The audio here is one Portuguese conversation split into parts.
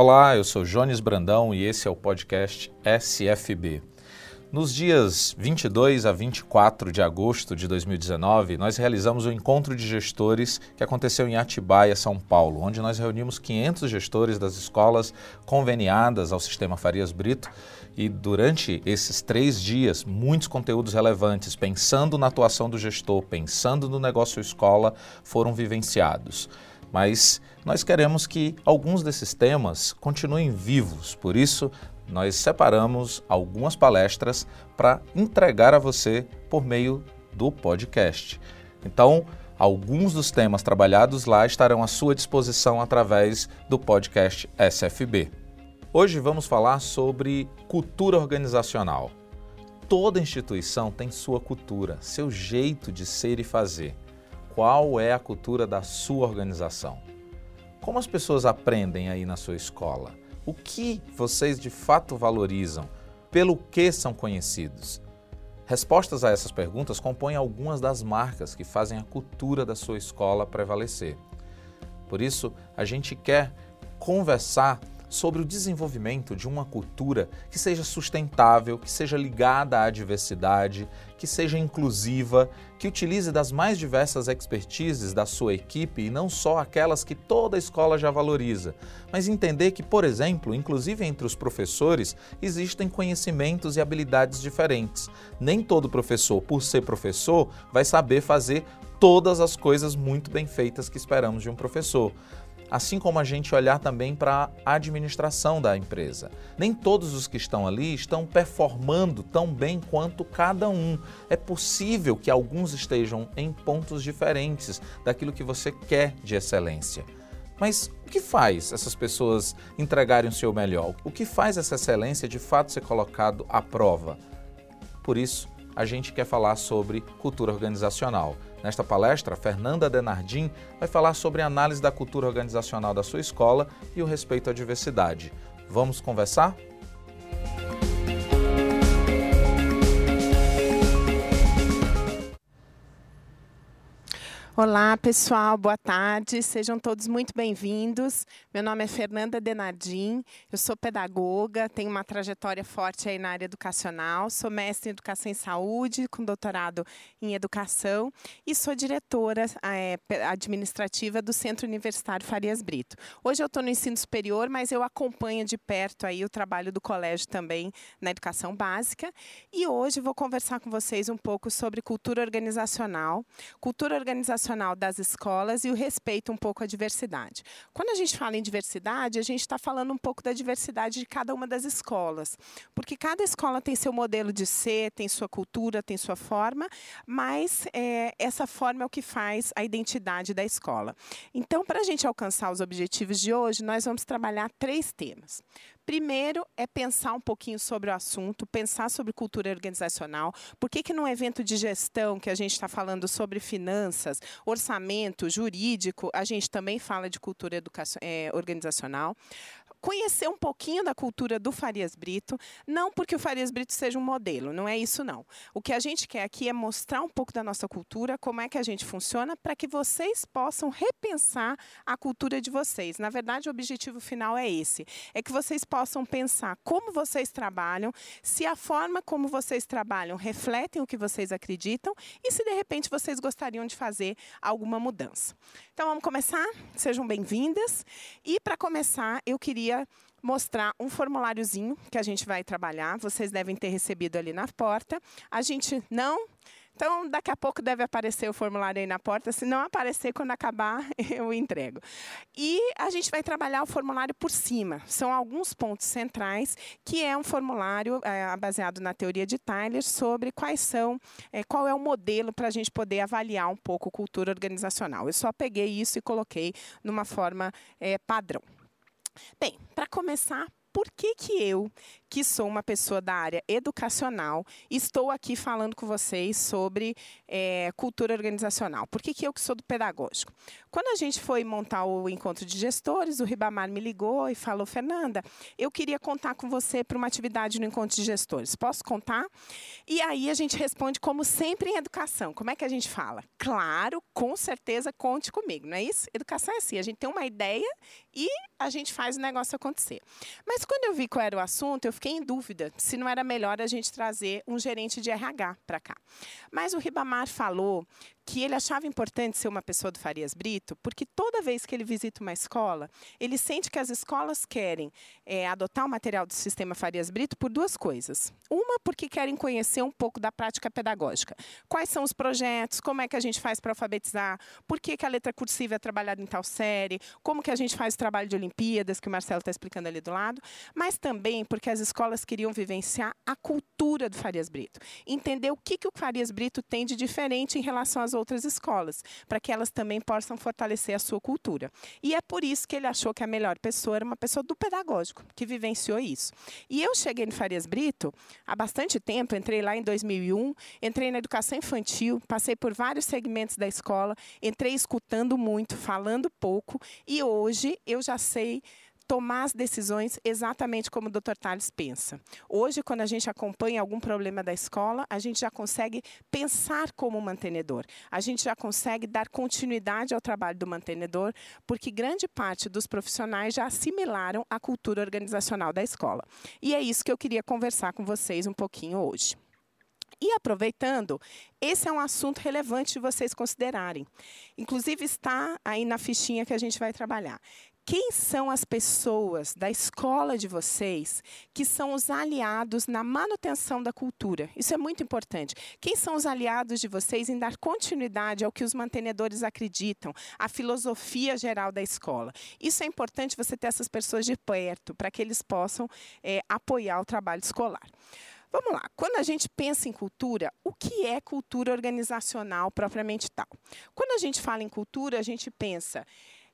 Olá, eu sou Jones Brandão e esse é o podcast SFB. Nos dias 22 a 24 de agosto de 2019, nós realizamos o um encontro de gestores que aconteceu em Atibaia, São Paulo, onde nós reunimos 500 gestores das escolas conveniadas ao sistema Farias Brito e durante esses três dias, muitos conteúdos relevantes, pensando na atuação do gestor, pensando no negócio escola, foram vivenciados. Mas nós queremos que alguns desses temas continuem vivos, por isso nós separamos algumas palestras para entregar a você por meio do podcast. Então, alguns dos temas trabalhados lá estarão à sua disposição através do podcast SFB. Hoje vamos falar sobre cultura organizacional. Toda instituição tem sua cultura, seu jeito de ser e fazer. Qual é a cultura da sua organização? Como as pessoas aprendem aí na sua escola? O que vocês de fato valorizam? Pelo que são conhecidos? Respostas a essas perguntas compõem algumas das marcas que fazem a cultura da sua escola prevalecer. Por isso, a gente quer conversar sobre o desenvolvimento de uma cultura que seja sustentável, que seja ligada à diversidade, que seja inclusiva, que utilize das mais diversas expertises da sua equipe e não só aquelas que toda escola já valoriza, mas entender que, por exemplo, inclusive entre os professores, existem conhecimentos e habilidades diferentes. Nem todo professor, por ser professor, vai saber fazer todas as coisas muito bem feitas que esperamos de um professor assim como a gente olhar também para a administração da empresa. Nem todos os que estão ali estão performando tão bem quanto cada um. É possível que alguns estejam em pontos diferentes daquilo que você quer de excelência. Mas o que faz essas pessoas entregarem o seu melhor? O que faz essa excelência de fato ser colocado à prova? Por isso, a gente quer falar sobre cultura organizacional. Nesta palestra, Fernanda Denardim vai falar sobre a análise da cultura organizacional da sua escola e o respeito à diversidade. Vamos conversar? Olá, pessoal, boa tarde, sejam todos muito bem-vindos. Meu nome é Fernanda Denardim, eu sou pedagoga, tenho uma trajetória forte aí na área educacional, sou mestre em Educação e Saúde, com doutorado em Educação e sou diretora é, administrativa do Centro Universitário Farias Brito. Hoje eu estou no ensino superior, mas eu acompanho de perto aí o trabalho do colégio também na educação básica e hoje vou conversar com vocês um pouco sobre cultura organizacional. Cultura organizacional das escolas e o respeito um pouco à diversidade. Quando a gente fala em diversidade, a gente está falando um pouco da diversidade de cada uma das escolas, porque cada escola tem seu modelo de ser, tem sua cultura, tem sua forma, mas é, essa forma é o que faz a identidade da escola. Então, para a gente alcançar os objetivos de hoje, nós vamos trabalhar três temas. Primeiro é pensar um pouquinho sobre o assunto, pensar sobre cultura organizacional. Por que, que num evento de gestão que a gente está falando sobre finanças, orçamento, jurídico, a gente também fala de cultura é, organizacional? Conhecer um pouquinho da cultura do Farias Brito, não porque o Farias Brito seja um modelo, não é isso não. O que a gente quer aqui é mostrar um pouco da nossa cultura, como é que a gente funciona, para que vocês possam repensar a cultura de vocês. Na verdade, o objetivo final é esse, é que vocês possam pensar como vocês trabalham, se a forma como vocês trabalham refletem o que vocês acreditam e se de repente vocês gostariam de fazer alguma mudança. Então vamos começar? Sejam bem-vindas. E para começar, eu queria queria mostrar um formuláriozinho que a gente vai trabalhar. Vocês devem ter recebido ali na porta. A gente não então, daqui a pouco deve aparecer o formulário aí na porta. Se não aparecer, quando acabar, eu entrego. E a gente vai trabalhar o formulário por cima. São alguns pontos centrais, que é um formulário é, baseado na teoria de Tyler sobre quais são, é, qual é o modelo para a gente poder avaliar um pouco cultura organizacional. Eu só peguei isso e coloquei numa forma é, padrão. Bem, para começar, por que, que eu, que sou uma pessoa da área educacional estou aqui falando com vocês sobre é, cultura organizacional. Por que, que eu que sou do pedagógico? Quando a gente foi montar o encontro de gestores, o Ribamar me ligou e falou, Fernanda, eu queria contar com você para uma atividade no encontro de gestores. Posso contar? E aí a gente responde como sempre em educação. Como é que a gente fala? Claro, com certeza, conte comigo, não é isso? Educação é assim, a gente tem uma ideia e a gente faz o negócio acontecer. Mas quando eu vi qual era o assunto, eu fiquei em dúvida se não era melhor a gente trazer um gerente de RH para cá. Mas o Ribamar falou que ele achava importante ser uma pessoa do Farias Brito, porque toda vez que ele visita uma escola, ele sente que as escolas querem é, adotar o material do sistema Farias Brito por duas coisas. Uma, porque querem conhecer um pouco da prática pedagógica. Quais são os projetos, como é que a gente faz para alfabetizar, por que, que a letra cursiva é trabalhada em tal série, como que a gente faz o trabalho de Olimpíadas, que o Marcelo está explicando ali do lado, mas também porque as escolas queriam vivenciar a cultura do Farias Brito, entender o que, que o Farias Brito tem de diferente em relação às outras escolas, para que elas também possam fortalecer a sua cultura. E é por isso que ele achou que a melhor pessoa era uma pessoa do pedagógico, que vivenciou isso. E eu cheguei no Farias Brito há bastante tempo, entrei lá em 2001, entrei na educação infantil, passei por vários segmentos da escola, entrei escutando muito, falando pouco, e hoje eu já sei tomar as decisões exatamente como o Dr. Tales pensa. Hoje, quando a gente acompanha algum problema da escola, a gente já consegue pensar como mantenedor. A gente já consegue dar continuidade ao trabalho do mantenedor, porque grande parte dos profissionais já assimilaram a cultura organizacional da escola. E é isso que eu queria conversar com vocês um pouquinho hoje. E aproveitando, esse é um assunto relevante de vocês considerarem. Inclusive está aí na fichinha que a gente vai trabalhar. Quem são as pessoas da escola de vocês que são os aliados na manutenção da cultura? Isso é muito importante. Quem são os aliados de vocês em dar continuidade ao que os mantenedores acreditam, à filosofia geral da escola? Isso é importante você ter essas pessoas de perto para que eles possam é, apoiar o trabalho escolar. Vamos lá, quando a gente pensa em cultura, o que é cultura organizacional propriamente tal? Quando a gente fala em cultura, a gente pensa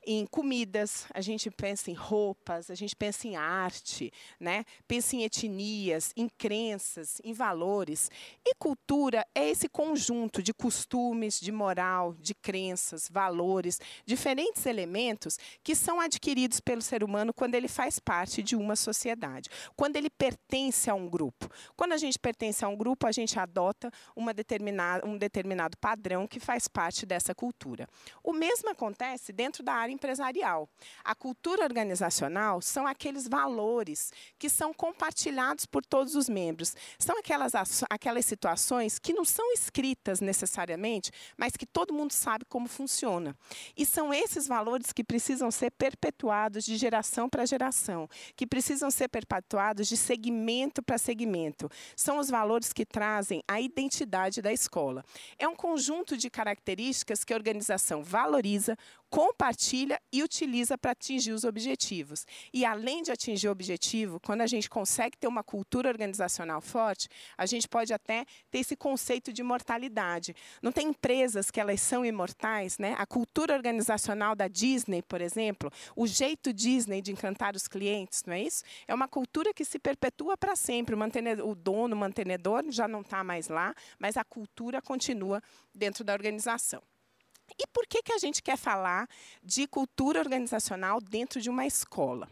em comidas, a gente pensa em roupas, a gente pensa em arte, né? pensa em etnias, em crenças, em valores. E cultura é esse conjunto de costumes, de moral, de crenças, valores, diferentes elementos que são adquiridos pelo ser humano quando ele faz parte de uma sociedade, quando ele pertence a um grupo. Quando a gente pertence a um grupo, a gente adota uma determinada, um determinado padrão que faz parte dessa cultura. O mesmo acontece dentro da área empresarial. A cultura organizacional são aqueles valores que são compartilhados por todos os membros. São aquelas, aquelas situações que não são escritas necessariamente, mas que todo mundo sabe como funciona. E são esses valores que precisam ser perpetuados de geração para geração, que precisam ser perpetuados de segmento para segmento. São os valores que trazem a identidade da escola. É um conjunto de características que a organização valoriza, compartilha e utiliza para atingir os objetivos. E além de atingir o objetivo, quando a gente consegue ter uma cultura organizacional forte, a gente pode até ter esse conceito de mortalidade. Não tem empresas que elas são imortais, né? A cultura organizacional da Disney, por exemplo, o jeito Disney de encantar os clientes, não é isso? É uma cultura que se perpetua para sempre. O, o dono, o mantenedor já não está mais lá, mas a cultura continua dentro da organização. E por que, que a gente quer falar de cultura organizacional dentro de uma escola?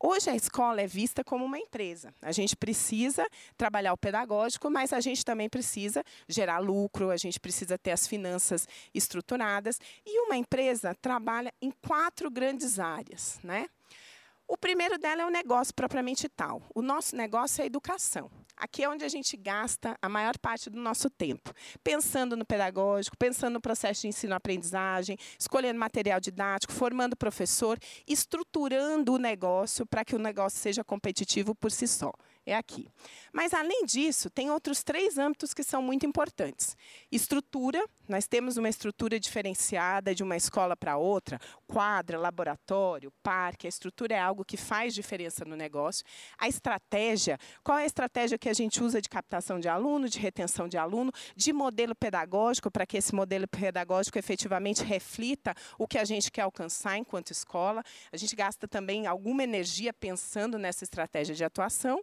Hoje a escola é vista como uma empresa. A gente precisa trabalhar o pedagógico, mas a gente também precisa gerar lucro, a gente precisa ter as finanças estruturadas. E uma empresa trabalha em quatro grandes áreas. Né? O primeiro dela é o negócio propriamente tal. O nosso negócio é a educação. Aqui é onde a gente gasta a maior parte do nosso tempo, pensando no pedagógico, pensando no processo de ensino-aprendizagem, escolhendo material didático, formando professor, estruturando o negócio para que o negócio seja competitivo por si só é aqui. Mas, além disso, tem outros três âmbitos que são muito importantes. Estrutura, nós temos uma estrutura diferenciada de uma escola para outra, quadra, laboratório, parque, a estrutura é algo que faz diferença no negócio. A estratégia, qual é a estratégia que a gente usa de captação de aluno, de retenção de aluno, de modelo pedagógico, para que esse modelo pedagógico efetivamente reflita o que a gente quer alcançar enquanto escola. A gente gasta também alguma energia pensando nessa estratégia de atuação.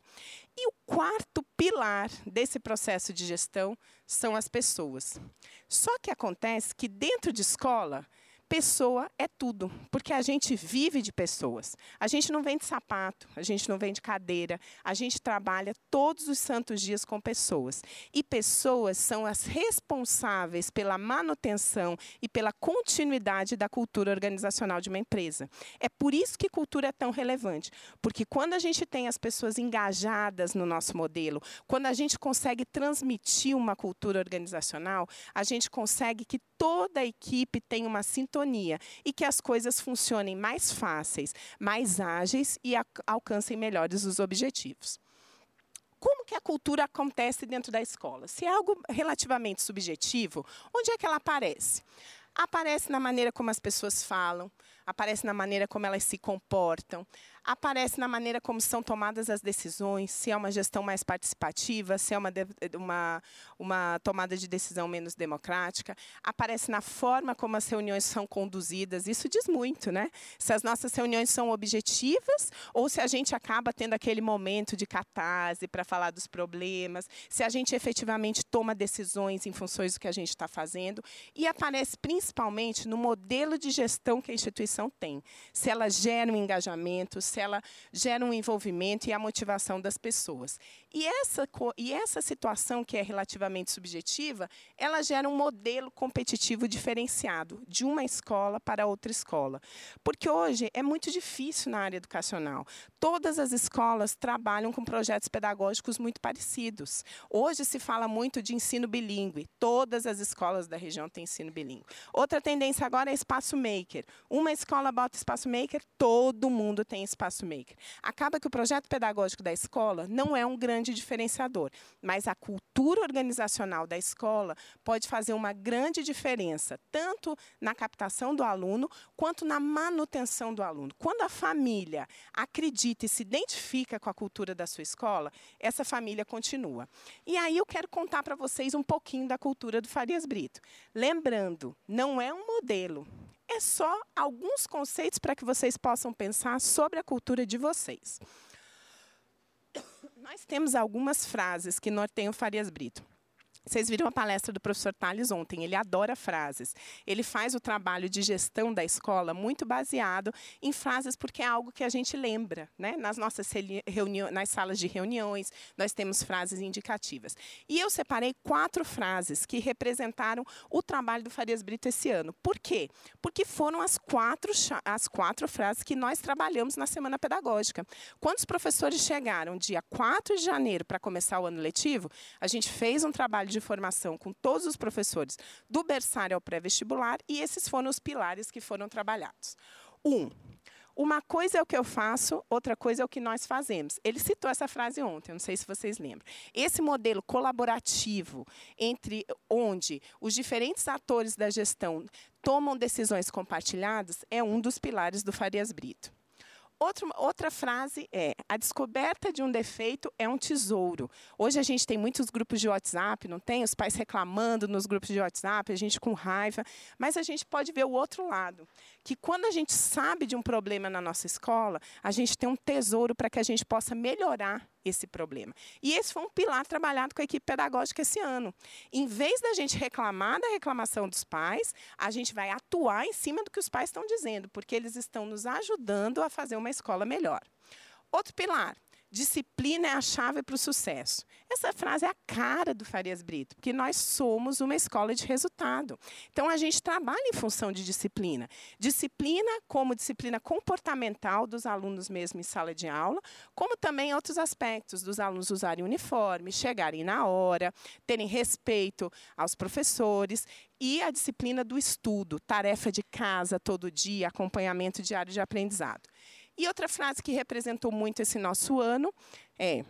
E o quarto pilar desse processo de gestão são as pessoas. Só que acontece que dentro de escola, pessoa é tudo, porque a gente vive de pessoas. A gente não vende sapato, a gente não vende cadeira, a gente trabalha todos os santos dias com pessoas. E pessoas são as responsáveis pela manutenção e pela continuidade da cultura organizacional de uma empresa. É por isso que cultura é tão relevante, porque quando a gente tem as pessoas engajadas no nosso modelo, quando a gente consegue transmitir uma cultura organizacional, a gente consegue que toda a equipe tenha uma sintonia e que as coisas funcionem mais fáceis, mais ágeis e alcancem melhores os objetivos. Como que a cultura acontece dentro da escola? Se é algo relativamente subjetivo, onde é que ela aparece? Aparece na maneira como as pessoas falam, aparece na maneira como elas se comportam, aparece na maneira como são tomadas as decisões, se é uma gestão mais participativa, se é uma, uma, uma tomada de decisão menos democrática, aparece na forma como as reuniões são conduzidas. Isso diz muito, né? Se as nossas reuniões são objetivas ou se a gente acaba tendo aquele momento de catarse para falar dos problemas, se a gente efetivamente toma decisões em funções do que a gente está fazendo. E aparece principalmente no modelo de gestão que a instituição tem. Se ela gera um engajamento, se ela gera um envolvimento e a motivação das pessoas. E essa, e essa situação, que é relativamente subjetiva, ela gera um modelo competitivo diferenciado de uma escola para outra escola. Porque hoje é muito difícil na área educacional. Todas as escolas trabalham com projetos pedagógicos muito parecidos. Hoje se fala muito de ensino bilíngue. Todas as escolas da região têm ensino bilíngue. Outra tendência agora é espaço maker. Uma escola bota espaço maker, todo mundo tem espaço espaço maker. Acaba que o projeto pedagógico da escola não é um grande diferenciador, mas a cultura organizacional da escola pode fazer uma grande diferença, tanto na captação do aluno quanto na manutenção do aluno. Quando a família acredita e se identifica com a cultura da sua escola, essa família continua. E aí eu quero contar para vocês um pouquinho da cultura do Farias Brito. Lembrando, não é um modelo, é só alguns conceitos para que vocês possam pensar sobre a cultura de vocês. Nós temos algumas frases que norteiam Farias Brito. Vocês viram a palestra do professor Tales ontem, ele adora frases. Ele faz o trabalho de gestão da escola muito baseado em frases, porque é algo que a gente lembra. Né? Nas nossas reuniões, nas salas de reuniões, nós temos frases indicativas. E eu separei quatro frases que representaram o trabalho do Farias Brito esse ano. Por quê? Porque foram as quatro, as quatro frases que nós trabalhamos na Semana Pedagógica. Quando os professores chegaram dia 4 de janeiro para começar o ano letivo, a gente fez um trabalho de de formação com todos os professores, do berçário ao pré-vestibular, e esses foram os pilares que foram trabalhados. Um, uma coisa é o que eu faço, outra coisa é o que nós fazemos. Ele citou essa frase ontem, não sei se vocês lembram. Esse modelo colaborativo entre onde os diferentes atores da gestão tomam decisões compartilhadas é um dos pilares do Farias Brito. Outro, outra frase é: a descoberta de um defeito é um tesouro. Hoje a gente tem muitos grupos de WhatsApp, não tem? Os pais reclamando nos grupos de WhatsApp, a gente com raiva. Mas a gente pode ver o outro lado: que quando a gente sabe de um problema na nossa escola, a gente tem um tesouro para que a gente possa melhorar esse problema. E esse foi um pilar trabalhado com a equipe pedagógica esse ano. Em vez da gente reclamar da reclamação dos pais, a gente vai atuar em cima do que os pais estão dizendo, porque eles estão nos ajudando a fazer uma escola melhor. Outro pilar, Disciplina é a chave para o sucesso. Essa frase é a cara do Farias Brito, porque nós somos uma escola de resultado. Então a gente trabalha em função de disciplina. Disciplina como disciplina comportamental dos alunos mesmo em sala de aula, como também outros aspectos dos alunos usarem uniforme, chegarem na hora, terem respeito aos professores e a disciplina do estudo, tarefa de casa todo dia, acompanhamento diário de aprendizado. E outra frase que representou muito esse nosso ano é: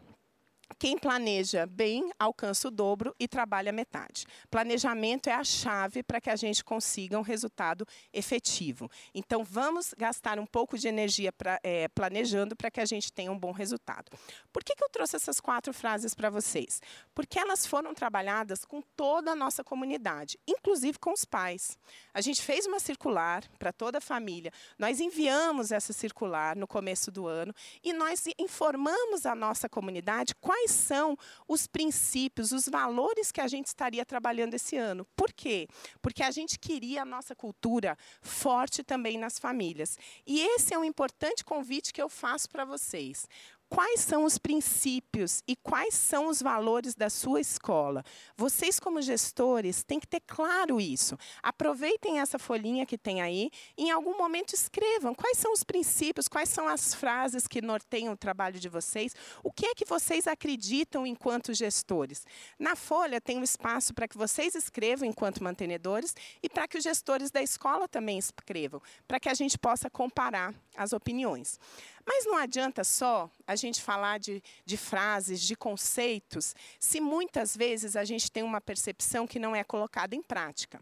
quem planeja bem alcança o dobro e trabalha metade. Planejamento é a chave para que a gente consiga um resultado efetivo. Então, vamos gastar um pouco de energia pra, é, planejando para que a gente tenha um bom resultado. Por que, que eu trouxe essas quatro frases para vocês? Porque elas foram trabalhadas com toda a nossa comunidade, inclusive com os pais. A gente fez uma circular para toda a família. Nós enviamos essa circular no começo do ano e nós informamos a nossa comunidade quais quais são os princípios, os valores que a gente estaria trabalhando esse ano. Por quê? Porque a gente queria a nossa cultura forte também nas famílias. E esse é um importante convite que eu faço para vocês quais são os princípios e quais são os valores da sua escola. Vocês, como gestores, têm que ter claro isso. Aproveitem essa folhinha que tem aí e, em algum momento, escrevam quais são os princípios, quais são as frases que norteiam o trabalho de vocês, o que é que vocês acreditam enquanto gestores. Na folha tem um espaço para que vocês escrevam enquanto mantenedores e para que os gestores da escola também escrevam, para que a gente possa comparar as opiniões. Mas não adianta só a gente falar de, de frases, de conceitos, se muitas vezes a gente tem uma percepção que não é colocada em prática.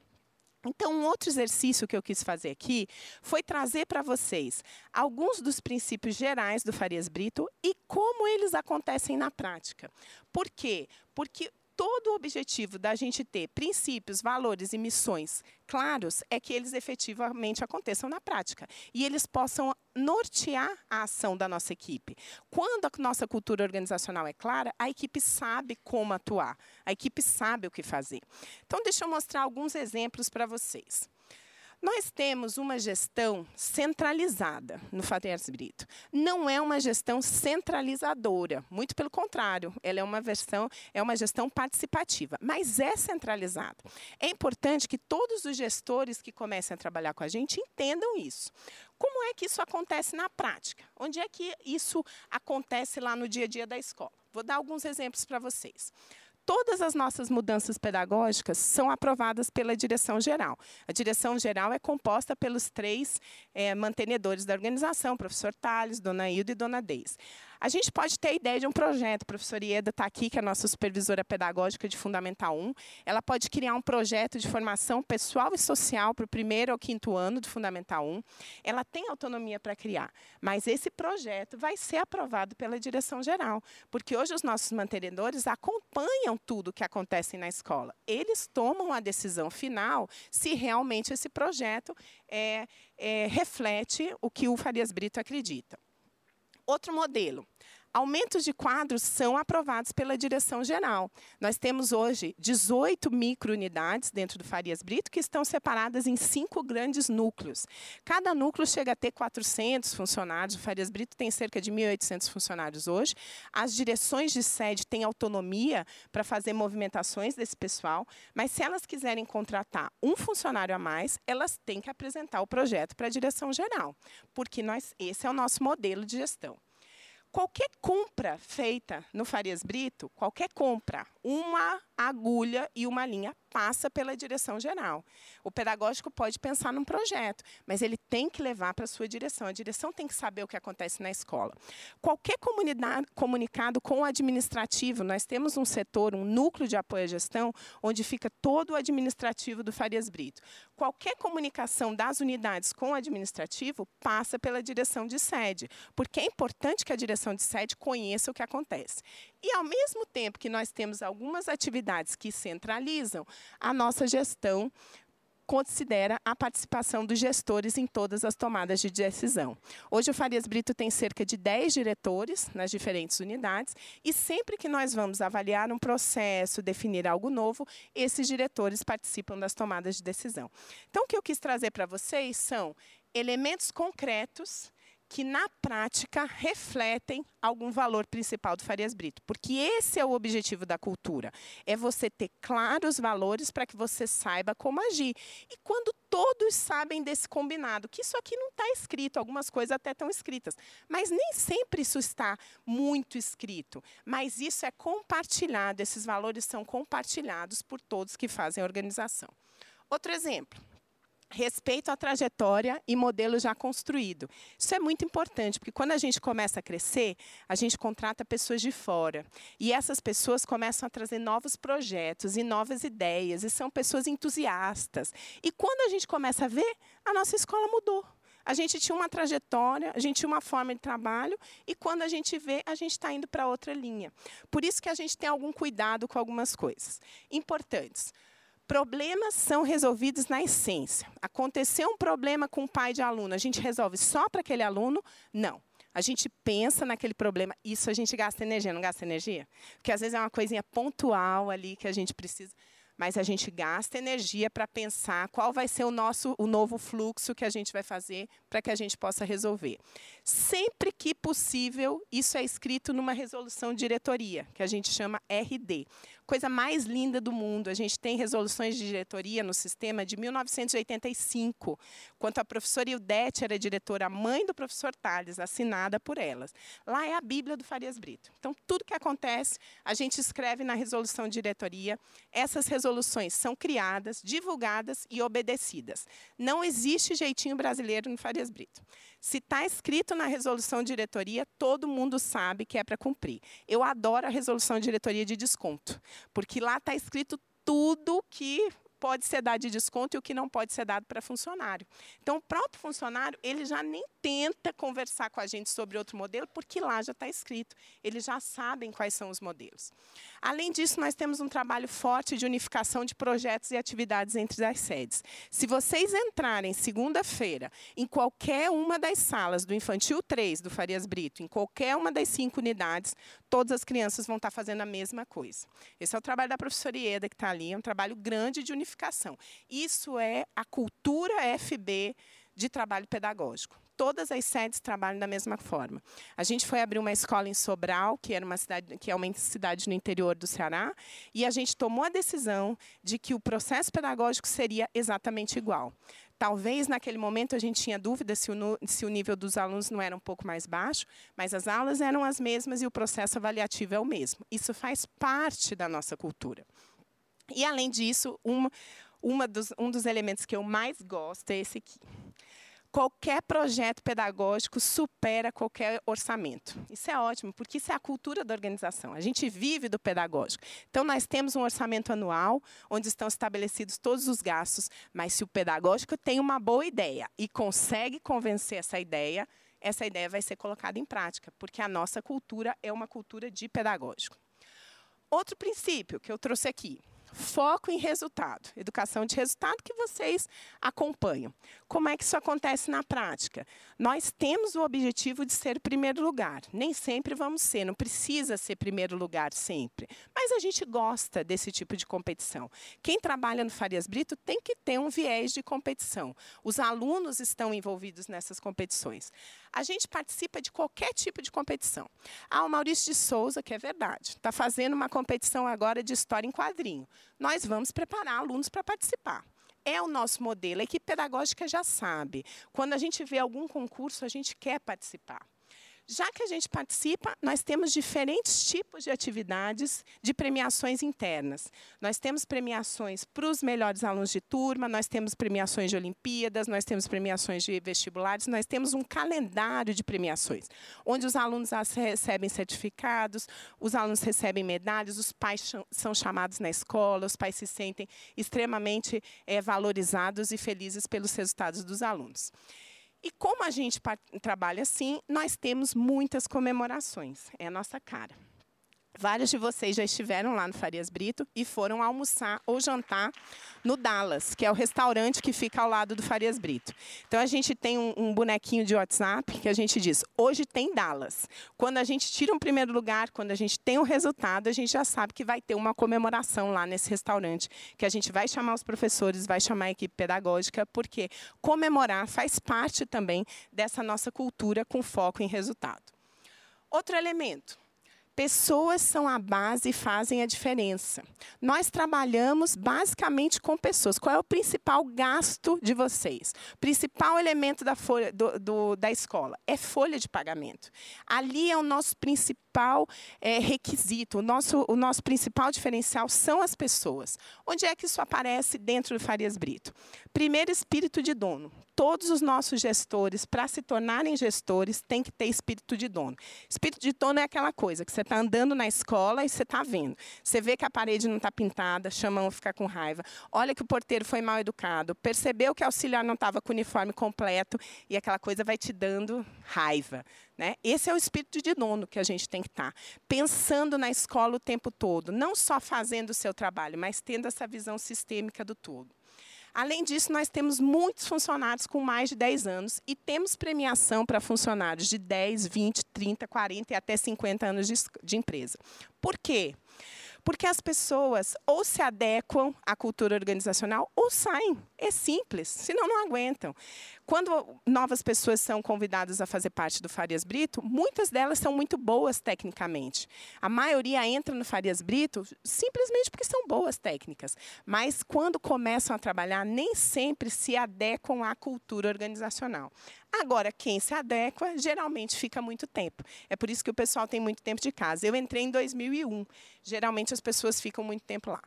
Então, um outro exercício que eu quis fazer aqui foi trazer para vocês alguns dos princípios gerais do Farias Brito e como eles acontecem na prática. Por quê? Porque todo o objetivo da gente ter princípios, valores e missões claros é que eles efetivamente aconteçam na prática e eles possam nortear a ação da nossa equipe. Quando a nossa cultura organizacional é clara, a equipe sabe como atuar, a equipe sabe o que fazer. Então, deixa eu mostrar alguns exemplos para vocês. Nós temos uma gestão centralizada no Farias Brito. Não é uma gestão centralizadora, muito pelo contrário, ela é uma versão, é uma gestão participativa, mas é centralizada. É importante que todos os gestores que comecem a trabalhar com a gente entendam isso. Como é que isso acontece na prática? Onde é que isso acontece lá no dia a dia da escola? Vou dar alguns exemplos para vocês todas as nossas mudanças pedagógicas são aprovadas pela direção geral. A direção geral é composta pelos três é, mantenedores da organização, professor Tales, dona Hilda e dona Deis. A gente pode ter a ideia de um projeto. A professora Ieda está aqui, que é a nossa supervisora pedagógica de Fundamental 1. Ela pode criar um projeto de formação pessoal e social para o primeiro ao quinto ano do Fundamental 1. Ela tem autonomia para criar, mas esse projeto vai ser aprovado pela direção geral, porque hoje os nossos mantenedores acompanham tudo o que acontece na escola. Eles tomam a decisão final se realmente esse projeto é, é, reflete o que o Farias Brito acredita. Outro modelo. Aumentos de quadros são aprovados pela direção geral. Nós temos hoje 18 microunidades dentro do Farias Brito que estão separadas em cinco grandes núcleos. Cada núcleo chega a ter 400 funcionários. O Farias Brito tem cerca de 1.800 funcionários hoje. As direções de sede têm autonomia para fazer movimentações desse pessoal, mas se elas quiserem contratar um funcionário a mais, elas têm que apresentar o projeto para a direção geral, porque nós, esse é o nosso modelo de gestão. Qualquer compra feita no Farias Brito, qualquer compra, uma agulha e uma linha passa pela direção geral. O pedagógico pode pensar num projeto, mas ele tem que levar para a sua direção. A direção tem que saber o que acontece na escola. Qualquer comunicado com o administrativo, nós temos um setor, um núcleo de apoio à gestão, onde fica todo o administrativo do Farias Brito. Qualquer comunicação das unidades com o administrativo passa pela direção de sede, porque é importante que a de sede conheça o que acontece. E, ao mesmo tempo que nós temos algumas atividades que centralizam, a nossa gestão considera a participação dos gestores em todas as tomadas de decisão. Hoje o Farias Brito tem cerca de 10 diretores nas diferentes unidades e sempre que nós vamos avaliar um processo, definir algo novo, esses diretores participam das tomadas de decisão. Então o que eu quis trazer para vocês são elementos concretos que na prática refletem algum valor principal do Farias Brito, porque esse é o objetivo da cultura, é você ter claros valores para que você saiba como agir. E quando todos sabem desse combinado, que isso aqui não está escrito, algumas coisas até estão escritas, mas nem sempre isso está muito escrito, mas isso é compartilhado, esses valores são compartilhados por todos que fazem a organização. Outro exemplo, respeito à trajetória e modelo já construído. Isso é muito importante, porque quando a gente começa a crescer, a gente contrata pessoas de fora. E essas pessoas começam a trazer novos projetos e novas ideias, e são pessoas entusiastas. E quando a gente começa a ver, a nossa escola mudou. A gente tinha uma trajetória, a gente tinha uma forma de trabalho, e quando a gente vê, a gente está indo para outra linha. Por isso que a gente tem algum cuidado com algumas coisas importantes. Problemas são resolvidos na essência. Aconteceu um problema com o pai de aluno, a gente resolve só para aquele aluno? Não. A gente pensa naquele problema, isso a gente gasta energia, não gasta energia? Porque às vezes é uma coisinha pontual ali que a gente precisa mas a gente gasta energia para pensar qual vai ser o nosso o novo fluxo que a gente vai fazer para que a gente possa resolver. Sempre que possível, isso é escrito numa resolução de diretoria, que a gente chama RD. Coisa mais linda do mundo, a gente tem resoluções de diretoria no sistema de 1985, quando a professora Ildete era diretora, a mãe do professor Tales, assinada por elas. Lá é a Bíblia do Farias Brito. Então, tudo que acontece, a gente escreve na resolução de diretoria. Essas resoluções são criadas, divulgadas e obedecidas. Não existe jeitinho brasileiro no Farias Brito. Se está escrito na resolução de diretoria, todo mundo sabe que é para cumprir. Eu adoro a resolução de diretoria de desconto, porque lá está escrito tudo que pode ser dado de desconto e o que não pode ser dado para funcionário. Então, o próprio funcionário, ele já nem tenta conversar com a gente sobre outro modelo, porque lá já está escrito. Eles já sabem quais são os modelos. Além disso, nós temos um trabalho forte de unificação de projetos e atividades entre as sedes. Se vocês entrarem segunda-feira em qualquer uma das salas do Infantil 3 do Farias Brito, em qualquer uma das cinco unidades, todas as crianças vão estar fazendo a mesma coisa. Esse é o trabalho da professora Ieda que está ali, é um trabalho grande de unificação. Isso é a cultura FB de trabalho pedagógico todas as sedes trabalham da mesma forma. A gente foi abrir uma escola em Sobral, que era uma cidade, que é uma cidade no interior do Ceará, e a gente tomou a decisão de que o processo pedagógico seria exatamente igual. Talvez naquele momento a gente tinha dúvida se o, se o nível dos alunos não era um pouco mais baixo, mas as aulas eram as mesmas e o processo avaliativo é o mesmo. Isso faz parte da nossa cultura. E, além disso, uma, uma dos, um dos elementos que eu mais gosto é esse aqui qualquer projeto pedagógico supera qualquer orçamento. Isso é ótimo, porque isso é a cultura da organização. A gente vive do pedagógico. Então, nós temos um orçamento anual, onde estão estabelecidos todos os gastos, mas se o pedagógico tem uma boa ideia e consegue convencer essa ideia, essa ideia vai ser colocada em prática, porque a nossa cultura é uma cultura de pedagógico. Outro princípio que eu trouxe aqui, foco em resultado, educação de resultado que vocês acompanham. Como é que isso acontece na prática? Nós temos o objetivo de ser primeiro lugar. Nem sempre vamos ser, não precisa ser primeiro lugar sempre. Mas a gente gosta desse tipo de competição. Quem trabalha no Farias Brito tem que ter um viés de competição. Os alunos estão envolvidos nessas competições. A gente participa de qualquer tipo de competição. Ah, o Maurício de Souza, que é verdade, está fazendo uma competição agora de história em quadrinho nós vamos preparar alunos para participar. É o nosso modelo. A equipe pedagógica já sabe. Quando a gente vê algum concurso, a gente quer participar. Já que a gente participa, nós temos diferentes tipos de atividades de premiações internas. Nós temos premiações para os melhores alunos de turma, nós temos premiações de Olimpíadas, nós temos premiações de vestibulares, nós temos um calendário de premiações, onde os alunos recebem certificados, os alunos recebem medalhas, os pais são chamados na escola, os pais se sentem extremamente é, valorizados e felizes pelos resultados dos alunos. E como a gente trabalha assim, nós temos muitas comemorações. É a nossa cara. Vários de vocês já estiveram lá no Farias Brito e foram almoçar ou jantar no Dallas, que é o restaurante que fica ao lado do Farias Brito. Então a gente tem um, um, bonequinho de WhatsApp que a gente diz: hoje tem Dallas. Quando a gente tira um primeiro lugar, quando a gente tem o um resultado, a gente já sabe que vai ter uma comemoração lá nesse restaurante, que a gente vai chamar os professores, vai chamar a equipe pedagógica, porque comemorar faz parte também dessa nossa cultura com foco em resultado. Outro elemento Pessoas são a base e fazem a diferença. Nós trabalhamos basicamente com pessoas. Qual é o principal gasto de vocês? O principal elemento da, folha, do, do, da escola é folha de pagamento. Ali é o nosso principal é, requisito, o nosso, o nosso principal diferencial são as pessoas. Onde é que isso aparece dentro do Farias Brito? Primeiro, espírito de dono todos os nossos gestores, para se tornarem gestores, têm que ter espírito de dono. Espírito de dono é aquela coisa que você está andando na escola e você está vendo. Você vê que a parede não está pintada, chamam ficar com raiva. Olha que o porteiro foi mal educado. Percebeu que o auxiliar não estava com o uniforme completo e aquela coisa vai te dando raiva. Né? Esse é o espírito de dono que a gente tem que estar. Tá. Pensando na escola o tempo todo. Não só fazendo o seu trabalho, mas tendo essa visão sistêmica do todo. Além disso, nós temos muitos funcionários com mais de 10 anos e temos premiação para funcionários de 10, 20, 30, 40 e até 50 anos de, de empresa. Por quê? Porque as pessoas ou se adequam à cultura organizacional ou saem. É simples, senão não aguentam. Quando novas pessoas são convidadas a fazer parte do Farias Brito, muitas delas são muito boas tecnicamente. A maioria entra no Farias Brito simplesmente porque são boas técnicas. Mas quando começam a trabalhar, nem sempre se adequam à cultura organizacional. Agora, quem se adequa geralmente fica muito tempo. É por isso que o pessoal tem muito tempo de casa. Eu entrei em 2001. Geralmente as pessoas ficam muito tempo lá.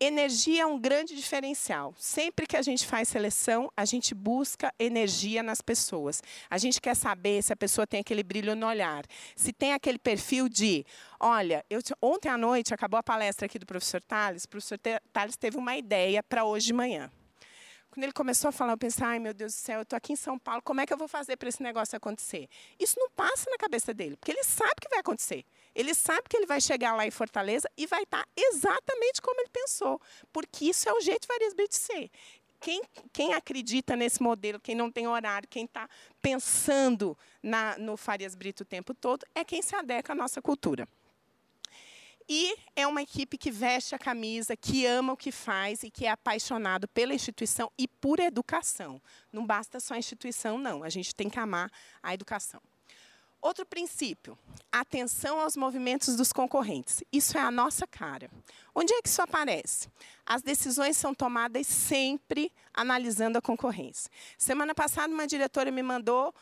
Energia é um grande diferencial. Sempre que a gente faz seleção, a gente busca energia nas pessoas. A gente quer saber se a pessoa tem aquele brilho no olhar, se tem aquele perfil de, olha, eu, ontem à noite acabou a palestra aqui do professor Tales, o professor Tales teve uma ideia para hoje de manhã. Quando ele começou a falar, eu pensei, ai meu Deus do céu, eu estou aqui em São Paulo, como é que eu vou fazer para esse negócio acontecer? Isso não passa na cabeça dele, porque ele sabe que vai acontecer. Ele sabe que ele vai chegar lá em Fortaleza e vai estar tá exatamente como ele pensou, porque isso é o jeito Farias Brito ser. Quem, quem, acredita nesse modelo, quem não tem horário, quem está pensando na, no Farias Brito o tempo todo, é quem se adequa à nossa cultura. E é uma equipe que veste a camisa, que ama o que faz e que é apaixonado pela instituição e por educação. Não basta só a instituição, não. A gente tem que amar a educação. Outro princípio, atenção aos movimentos dos concorrentes. Isso é a nossa cara. Onde é que isso aparece? As decisões são tomadas sempre analisando a concorrência. Semana passada, uma diretora me mandou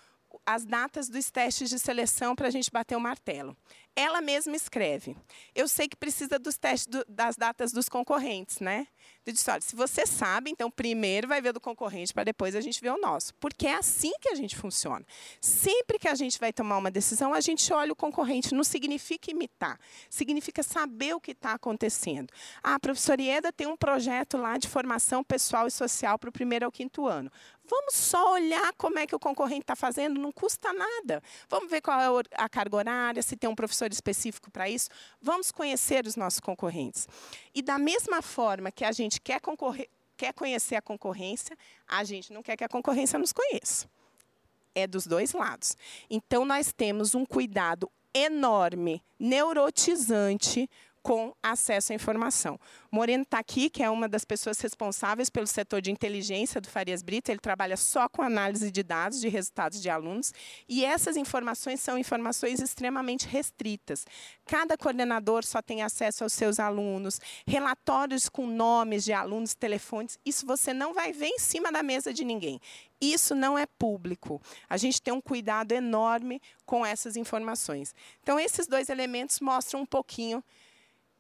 as datas dos testes de seleção para a gente bater o martelo. Ela mesma escreve. Eu sei que precisa dos testes do, das datas dos concorrentes, né? Eu disse, olha, se você sabe, então primeiro vai ver do concorrente para depois a gente ver o nosso. Porque é assim que a gente funciona. Sempre que a gente vai tomar uma decisão, a gente olha o concorrente. Não significa imitar, significa saber o que está acontecendo. Ah, a professora Ieda tem um projeto lá de formação pessoal e social para o primeiro ao quinto ano. Vamos só olhar como é que o concorrente está fazendo, não custa nada. Vamos ver qual é a carga horária, se tem um professor específico para isso. Vamos conhecer os nossos concorrentes. E da mesma forma que a gente quer, quer conhecer a concorrência, a gente não quer que a concorrência nos conheça. É dos dois lados. Então, nós temos um cuidado enorme, neurotizante com acesso à informação. Moreno está aqui, que é uma das pessoas responsáveis pelo setor de inteligência do Farias Brito. Ele trabalha só com análise de dados, de resultados de alunos. E essas informações são informações extremamente restritas. Cada coordenador só tem acesso aos seus alunos, relatórios com nomes de alunos, telefones. Isso você não vai ver em cima da mesa de ninguém. Isso não é público. A gente tem um cuidado enorme com essas informações. Então, esses dois elementos mostram um pouquinho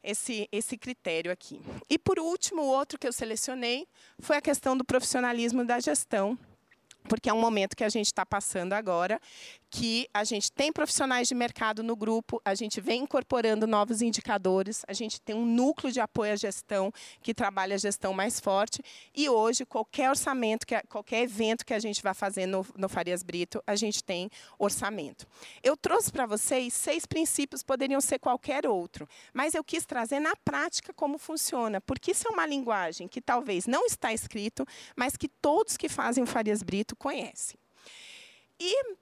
esse, esse critério aqui. E, por último, o outro que eu selecionei foi a questão do profissionalismo da gestão, porque é um momento que a gente está passando agora, que a gente tem profissionais de mercado no grupo, a gente vem incorporando novos indicadores, a gente tem um núcleo de apoio à gestão que trabalha a gestão mais forte e hoje qualquer orçamento, qualquer evento que a gente vai fazer no, no Farias Brito, a gente tem orçamento. Eu trouxe para vocês seis princípios, poderiam ser qualquer outro, mas eu quis trazer na prática como funciona, porque isso é uma linguagem que talvez não está escrito, mas que todos que fazem o Farias Brito conhecem. E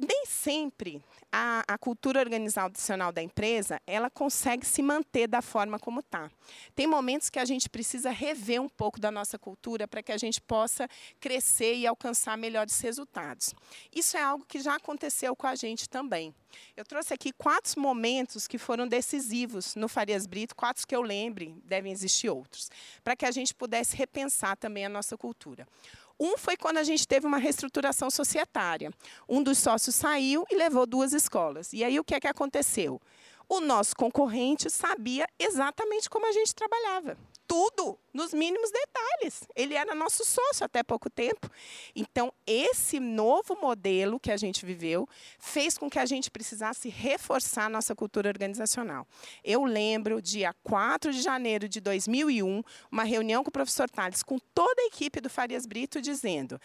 nem sempre a, a, cultura organizacional da empresa ela consegue se manter da forma como está. Tem momentos que a gente precisa rever um pouco da nossa cultura para que a gente possa crescer e alcançar melhores resultados. Isso é algo que já aconteceu com a gente também. Eu trouxe aqui quatro momentos que foram decisivos no Farias Brito, quatro que eu lembre, devem existir outros, para que a gente pudesse repensar também a nossa cultura. Um foi quando a gente teve uma reestruturação societária. Um dos sócios saiu e levou duas escolas. E aí o que é que aconteceu? O nosso concorrente sabia exatamente como a gente trabalhava tudo, nos mínimos detalhes. Ele era nosso sócio até pouco tempo. Então, esse novo modelo que a gente viveu fez com que a gente precisasse reforçar a nossa cultura organizacional. Eu lembro, dia 4 de janeiro de 2001, uma reunião com o professor Tales, com toda a equipe do Farias Brito, dizendo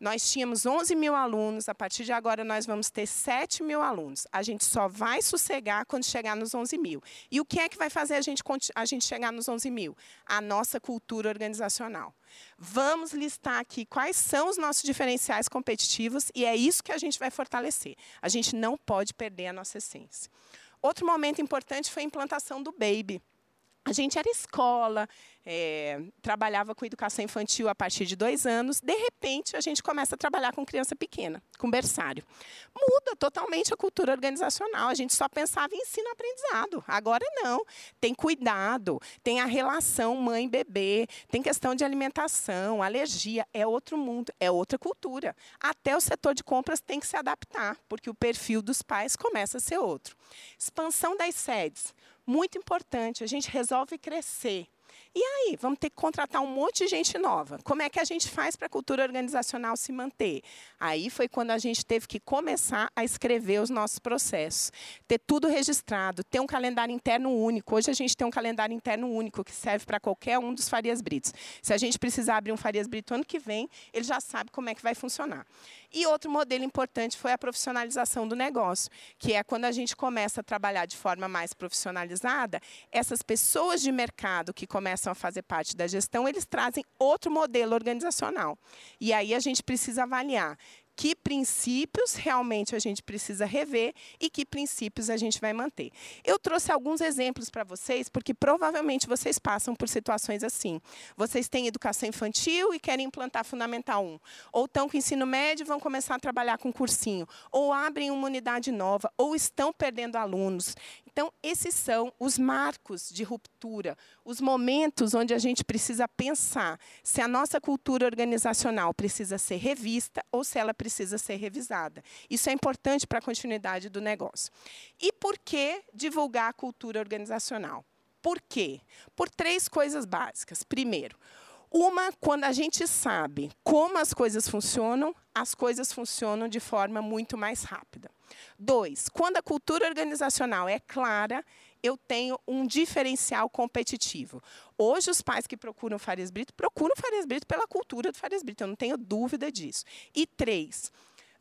nós tínhamos 11 mil alunos, a partir de agora nós vamos ter 7 mil alunos. A gente só vai sossegar quando chegar nos 11 mil. E o que é que vai fazer a gente, a gente chegar nos 11 mil? A nossa cultura organizacional. Vamos listar aqui quais são os nossos diferenciais competitivos e é isso que a gente vai fortalecer. A gente não pode perder a nossa essência. Outro momento importante foi a implantação do Baby. A gente era escola, é, trabalhava com educação infantil a partir de dois anos. De repente, a gente começa a trabalhar com criança pequena, com berçário. Muda totalmente a cultura organizacional. A gente só pensava em ensino-aprendizado. Agora não. Tem cuidado, tem a relação mãe-bebê, tem questão de alimentação, alergia. É outro mundo, é outra cultura. Até o setor de compras tem que se adaptar, porque o perfil dos pais começa a ser outro. Expansão das sedes muito importante. A gente resolve crescer. E aí, vamos ter que contratar um monte de gente nova. Como é que a gente faz para a cultura organizacional se manter? Aí foi quando a gente teve que começar a escrever os nossos processos, ter tudo registrado, ter um calendário interno único. Hoje a gente tem um calendário interno único que serve para qualquer um dos Farias Britos. Se a gente precisar abrir um Farias Brito ano que vem, ele já sabe como é que vai funcionar. E outro modelo importante foi a profissionalização do negócio, que é quando a gente começa a trabalhar de forma mais profissionalizada, essas pessoas de mercado que começam a fazer parte da gestão, eles trazem outro modelo organizacional. E aí a gente precisa avaliar que princípios realmente a gente precisa rever e que princípios a gente vai manter. Eu trouxe alguns exemplos para vocês, porque provavelmente vocês passam por situações assim. Vocês têm educação infantil e querem implantar Fundamental 1. Ou estão com ensino médio e vão começar a trabalhar com cursinho. Ou abrem uma unidade nova, ou estão perdendo alunos. Então, esses são os marcos de ruptura, os momentos onde a gente precisa pensar se a nossa cultura organizacional precisa ser revista ou se ela precisa ser revisada. Isso é importante para a continuidade do negócio. E por que divulgar a cultura organizacional? Por quê? Por três coisas básicas. Primeiro, uma, quando a gente sabe como as coisas funcionam, as coisas funcionam de forma muito mais rápida. Dois, quando a cultura organizacional é clara, eu tenho um diferencial competitivo. Hoje, os pais que procuram Farias Brito procuram Farias Brito pela cultura do Farias Brito, eu não tenho dúvida disso. E três,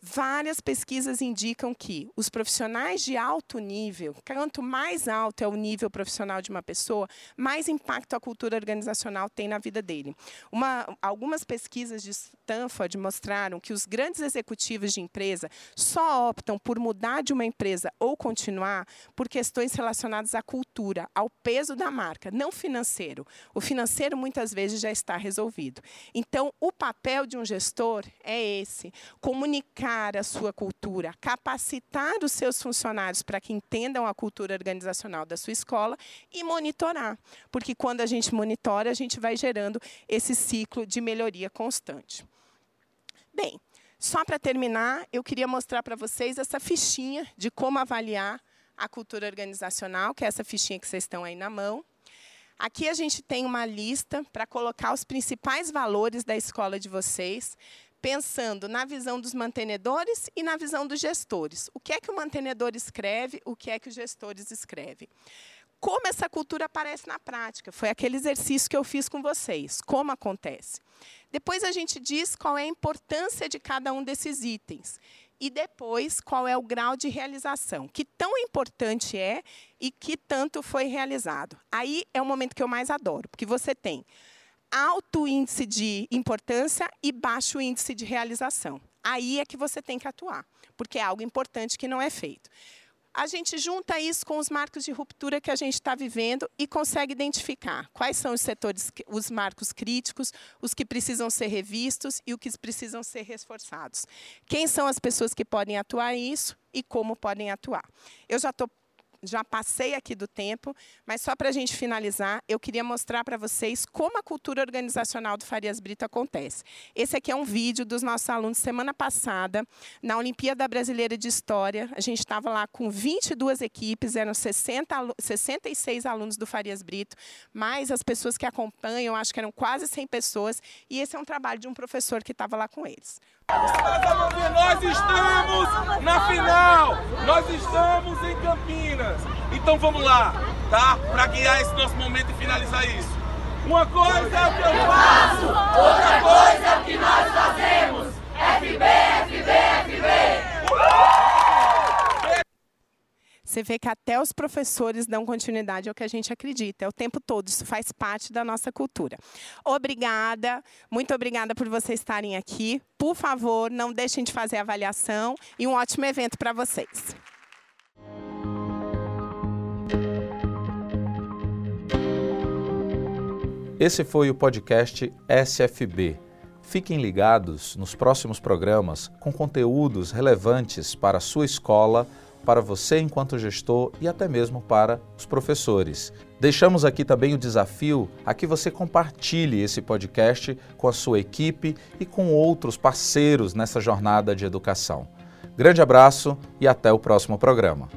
Várias pesquisas indicam que os profissionais de alto nível, quanto mais alto é o nível profissional de uma pessoa, mais impacto a cultura organizacional tem na vida dele. Uma, algumas pesquisas de Stanford mostraram que os grandes executivos de empresa só optam por mudar de uma empresa ou continuar por questões relacionadas à cultura, ao peso da marca, não financeiro. O financeiro muitas vezes já está resolvido. Então, o papel de um gestor é esse: comunicar a sua cultura, capacitar os seus funcionários para que entendam a cultura organizacional da sua escola e monitorar. Porque quando a gente monitora, a gente vai gerando esse ciclo de melhoria constante. Bem, só para terminar, eu queria mostrar para vocês essa fichinha de como avaliar a cultura organizacional, que é essa fichinha que vocês estão aí na mão. Aqui a gente tem uma lista para colocar os principais valores da escola de vocês pensando na visão dos mantenedores e na visão dos gestores. O que é que o mantenedor escreve, o que é que os gestores escrevem. Como essa cultura aparece na prática? Foi aquele exercício que eu fiz com vocês. Como acontece? Depois a gente diz qual é a importância de cada um desses itens. E depois, qual é o grau de realização. Que tão importante é e que tanto foi realizado. Aí é o momento que eu mais adoro, porque você tem alto índice de importância e baixo índice de realização. aí é que você tem que atuar, porque é algo importante que não é feito. A gente junta isso com os marcos de ruptura que a gente está vivendo e consegue identificar quais são os setores, os marcos críticos, os que precisam ser revistos e os que precisam ser reforçados. Quem são as pessoas que podem atuar isso e como podem atuar. Eu já estou já passei aqui do tempo, mas só para a gente finalizar, eu queria mostrar para vocês como a cultura organizacional do Farias Brito acontece. Esse aqui é um vídeo dos nossos alunos semana passada, na Olimpíada Brasileira de História. A gente estava lá com 22 equipes, eram 60, 66 alunos do Farias Brito, mais as pessoas que acompanham, acho que eram quase 100 pessoas, e esse é um trabalho de um professor que estava lá com eles. Nós estamos na final, nós estamos em Campinas. Então vamos lá, tá? Para guiar esse nosso momento e finalizar isso. Uma coisa é o que eu faço, outra coisa é o que nós fazemos. FB, FB. Você vê que até os professores dão continuidade ao que a gente acredita. É o tempo todo, isso faz parte da nossa cultura. Obrigada, muito obrigada por vocês estarem aqui. Por favor, não deixem de fazer a avaliação e um ótimo evento para vocês. Esse foi o podcast SFB. Fiquem ligados nos próximos programas com conteúdos relevantes para a sua escola para você enquanto gestor e até mesmo para os professores. Deixamos aqui também o desafio a que você compartilhe esse podcast com a sua equipe e com outros parceiros nessa jornada de educação. Grande abraço e até o próximo programa.